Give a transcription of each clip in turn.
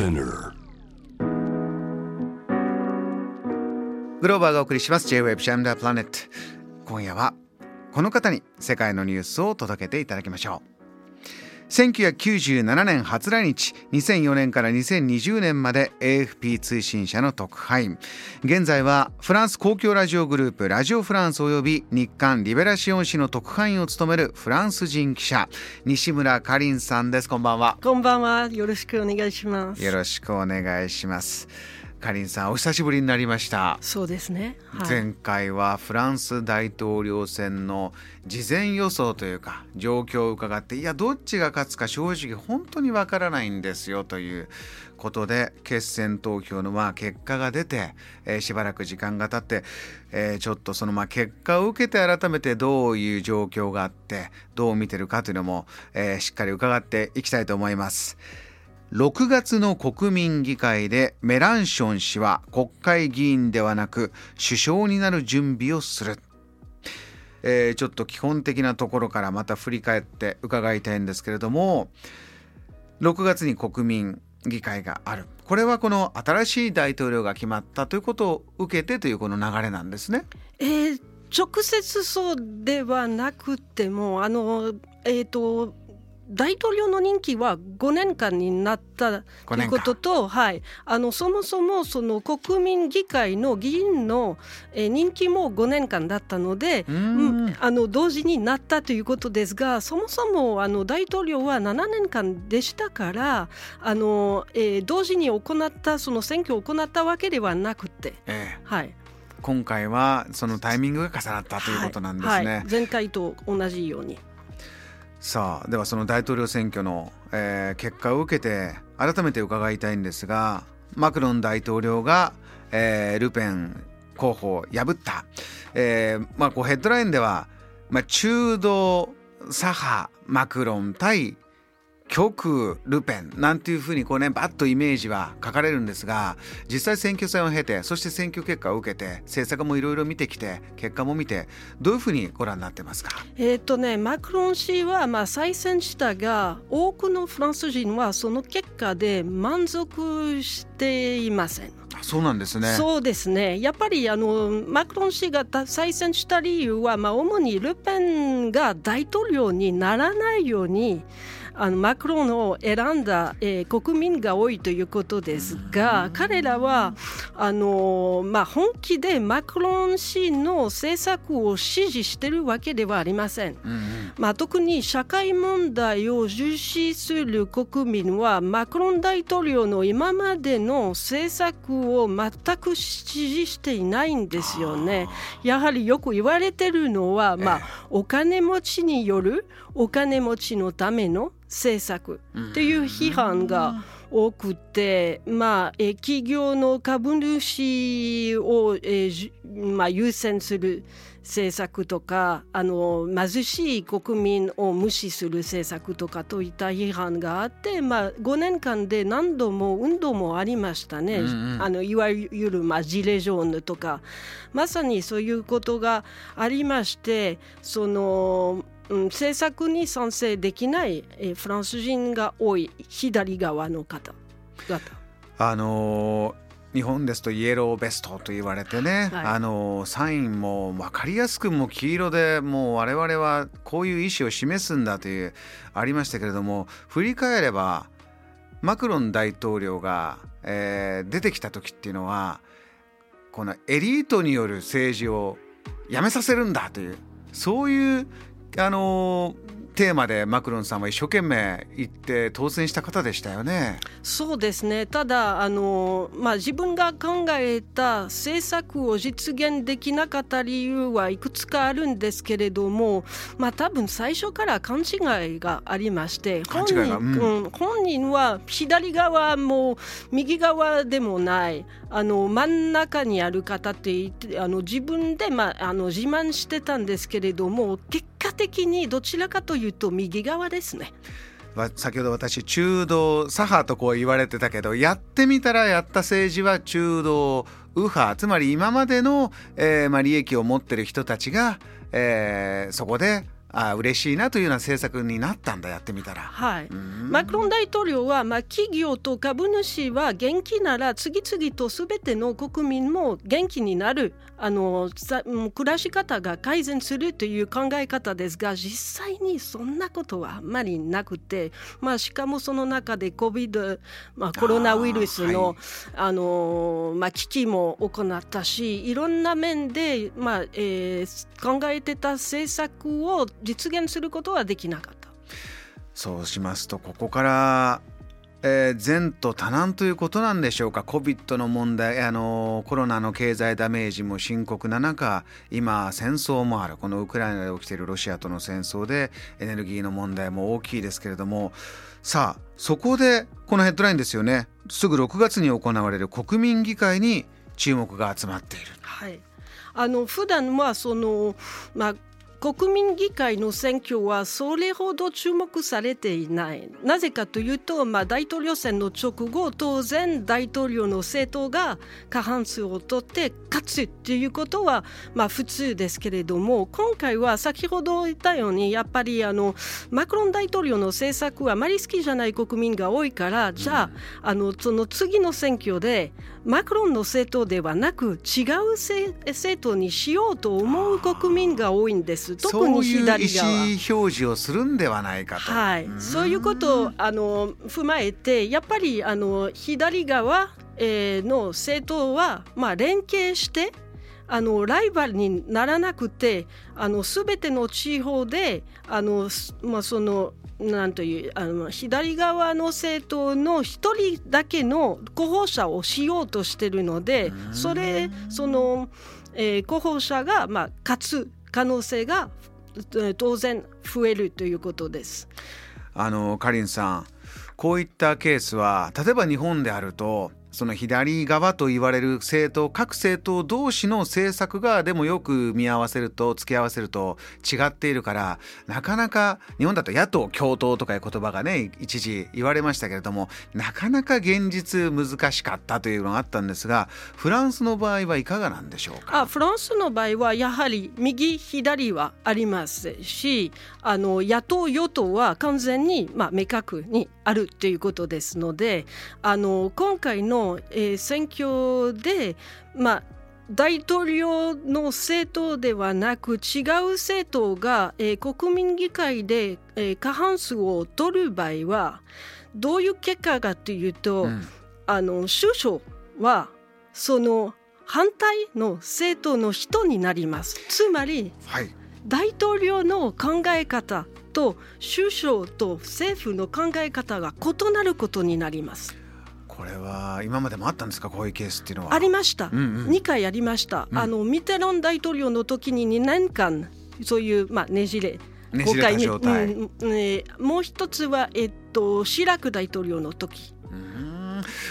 Spinner. グローバーがお送りします。J-Web ジャムダープラネット今夜はこの方に世界のニュースを届けていただきましょう。1997年初来日2004年から2020年まで AFP 通信社の特派員。現在はフランス公共ラジオグループラジオフランス及び日刊リベラシオン紙の特派員を務めるフランス人記者西村かりんさんです。こんばんは。こんばんは。よろしくお願いします。よろしくお願いしますかりんさんお久しぶりになりました。そうですね、はい、前回はフランス大統領選の事前予想というか状況を伺っていやどっちが勝つか正直本当にわからないんですよということで決選投票のまあ結果が出て、えー、しばらく時間が経って、えー、ちょっとそのまあ結果を受けて改めてどういう状況があってどう見てるかというのも、えー、しっかり伺っていきたいと思います。6月の国民議会でメランション氏は国会議員ではなく首相になる準備をする、えー、ちょっと基本的なところからまた振り返って伺いたいんですけれども6月に国民議会があるこれはこの新しい大統領が決まったということを受けてというこの流れなんですね。えー、直接そうではなくてもあのえーと大統領の任期は5年間になったということと、はい、あのそもそもその国民議会の議員の、え任期も5年間だったので、うん、あの同時になったということですがそもそもあの大統領は7年間でしたからあの、えー、同時に行ったその選挙を行ったわけではなくて。ええ、はい今回はそのタイミングが重なったということなんですね。はいはい、前回と同じように。さあではその大統領選挙の、えー、結果を受けて改めて伺いたいんですがマクロン大統領が、えー、ルペン候補を破った、えーまあ、こうヘッドラインでは、まあ、中道左派マクロン対極右ルペンなんていうふうにこうねバッとイメージは書かれるんですが実際選挙戦を経てそして選挙結果を受けて政策もいろいろ見てきて結果も見てどういうふうにご覧になってますか？えっ、とねマクロン氏はまあ再選したが多くのフランス人はその結果で満足していません。そうなんですね。そうですね。やっぱりあのマクロン氏が再選した理由は、まあ主にルペンが大統領にならないように。あのマクロンを選んだ、えー、国民が多いということですが彼らはあの、まあ、本気でマクロン氏の政策を支持しているわけではありません。まあ、特に社会問題を重視する国民はマクロン大統領の今までの政策を全く支持していないんですよね。やはりよく言われてるのは、まあ、お金持ちによるお金持ちのための政策っていう批判が多くて、まあ、え企業の株主を、えーまあ、優先する政策とかあの貧しい国民を無視する政策とかといった批判があって、まあ、5年間で何度も運動もありましたね、うんうん、あのいわゆる、まあ、ジレジョーヌとかまさにそういうことがありましてそのうん、政策に賛成できない、えー、フランス人が多い左側の方々。あのー日本ですとイエローベストと言われてね、はい、あのサインも分かりやすくも黄色でもう我々はこういう意思を示すんだというありましたけれども振り返ればマクロン大統領が、えー、出てきた時っていうのはこのエリートによる政治をやめさせるんだというそういうあのテーマでマクロンさんは一生懸命言って当選した方でしたよね。そうですねただあの、まあ、自分が考えた政策を実現できなかった理由はいくつかあるんですけれども、まあ、多分最初から勘違いがありまして本人,、うん、本人は左側も右側でもないあの真ん中にある方って言ってあの自分で、まあ、あの自慢してたんですけれども結果的にどちらかというと右側ですね。先ほど私中道左派とこう言われてたけどやってみたらやった政治は中道右派つまり今までの、えーまあ、利益を持ってる人たちが、えー、そこであ嬉しいなというような政策になったんだやってみたら。はい、マクロン大統領は、まあ、企業と株主は元気なら次々とすべての国民も元気になるあの暮らし方が改善するという考え方ですが実際にそんなことはあんまりなくて、まあ、しかもその中で COVID、まあ、コロナウイルスのはい、あのまあ、危機も行ったしいろんな面で、まあえー、考えてた政策を実現することはできなかった。そうしますとここからえー、善と多難ということなんでしょうか？COVID の問題あのコロナの経済ダメージも深刻な中今戦争もある。このウクライナで起きているロシアとの戦争でエネルギーの問題も大きいですけれども。さあそこでこのヘッドラインですよね。すぐ6月に行われる国民議会に注目が集まっている。はい。あの普段はその、まあ、国民議会の選挙はそれほど注目されていないなぜかというと、まあ、大統領選の直後当然大統領の政党が過半数を取って勝つということは、まあ、普通ですけれども今回は先ほど言ったようにやっぱりあのマクロン大統領の政策はあまり好きじゃない国民が多いからじゃああのその次の選挙でマクロンの政党ではなく違う政党にしようと思う国民が多いんです。特に左側。そういう意思表示をするんではないかと。はい、そういうことをあの踏まえてやっぱりあの左側、えー、の政党はまあ連携してあのライバルにならなくてあの全ての地方であの、まあ、そのなんというあの左側の政党の一人だけの候補者をしようとしてるのでそれその、えー、候補者が、まあ、勝つ可能性が当然増えるということです。あのかりんさんこういったケースは例えば日本であるとその左側と言われる政党各政党同士の政策がでもよく見合わせると付き合わせると違っているからなかなか日本だと野党共闘とかいう言葉がね一時言われましたけれどもなかなか現実難しかったというのがあったんですがフランスの場合はいかがなんでしょうか？あフランスの場合はやはり右左はありますしあの野党与党は完全に、まあ、明確にあるということですのであの今回の、えー、選挙で、まあ、大統領の政党ではなく違う政党が、えー、国民議会で、えー、過半数を取る場合はどういう結果かというと、うん、あの首相はその反対の政党の人になります。つまり、はい、大統領の考え方と首相と政府の考え方が異なることになります。これは今までもあったんですか？こういうケースっていうのは。ありました、うんうん、2回ありました、うん、あのミテロン大統領の時に2年間そういう、まあ、ねじれ。ねじれ状態、うん。ね、もう一つは、えっと、シラク大統領の時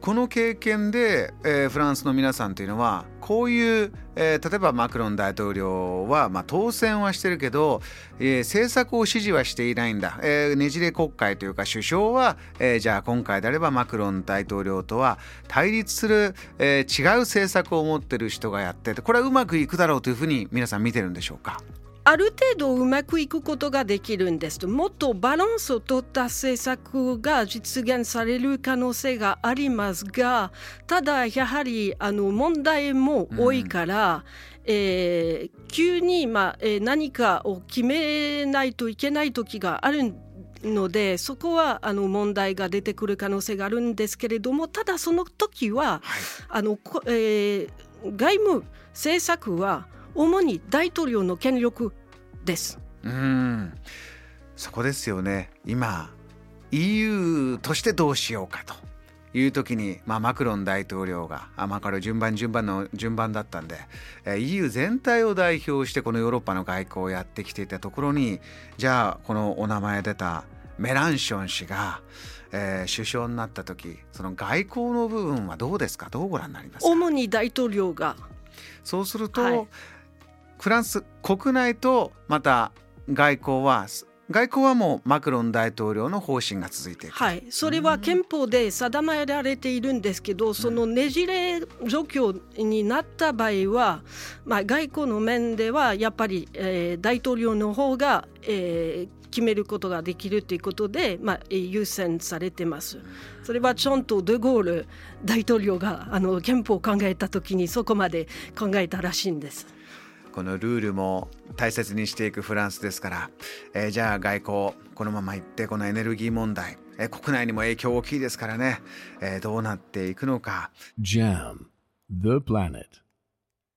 この経験で、えー、フランスの皆さんというのはこういう、えー、例えばマクロン大統領は、まあ、当選はしてるけど、えー、政策を支持はしていないんだ、えー、ねじれ国会というか首相は、えー、じゃあ今回であればマクロン大統領とは対立する、えー、違う政策を持ってる人がやっててこれはうまくいくだろうというふうに皆さん見てるんでしょうか？ある程度うまくいくことができるんですもっとバランスを取った政策が実現される可能性がありますがただやはりあの問題も多いから、うん、えー、急に、まあえー、何かを決めないといけない時があるのでそこはあの問題が出てくる可能性があるんですけれどもただその時は、はい、あのえー、外務政策は主に大統領の権力です。うん。そこですよね。今 EU としてどうしようかと。いう時に、まあ、マクロン大統領があまあこれ順番順番の順番だったんで、え EU 全体を代表してこのヨーロッパの外交をやってきていたところにじゃあこのお名前出たメランション氏が、えー、首相になった時その外交の部分はどうですか？どうご覧になりますか？主に大統領が。そうすると、はいフランス国内とまた外交は外交はもうマクロン大統領の方針が続いていくはい、それは憲法で定められているんですけど、そのねじれ状況になった場合は、まあ、外交の面ではやっぱり、えー、大統領の方が、えー、決めることができるということで、まあ、優先されてます。それはちゃんとデゴール大統領があの憲法を考えた時にそこまで考えたらしいんです。このルールも大切にしていくフランスですから、えー、じゃあ外交このままいってこのエネルギー問題、えー、国内にも影響大きいですからね、えー、どうなっていくのか。JAM The Planet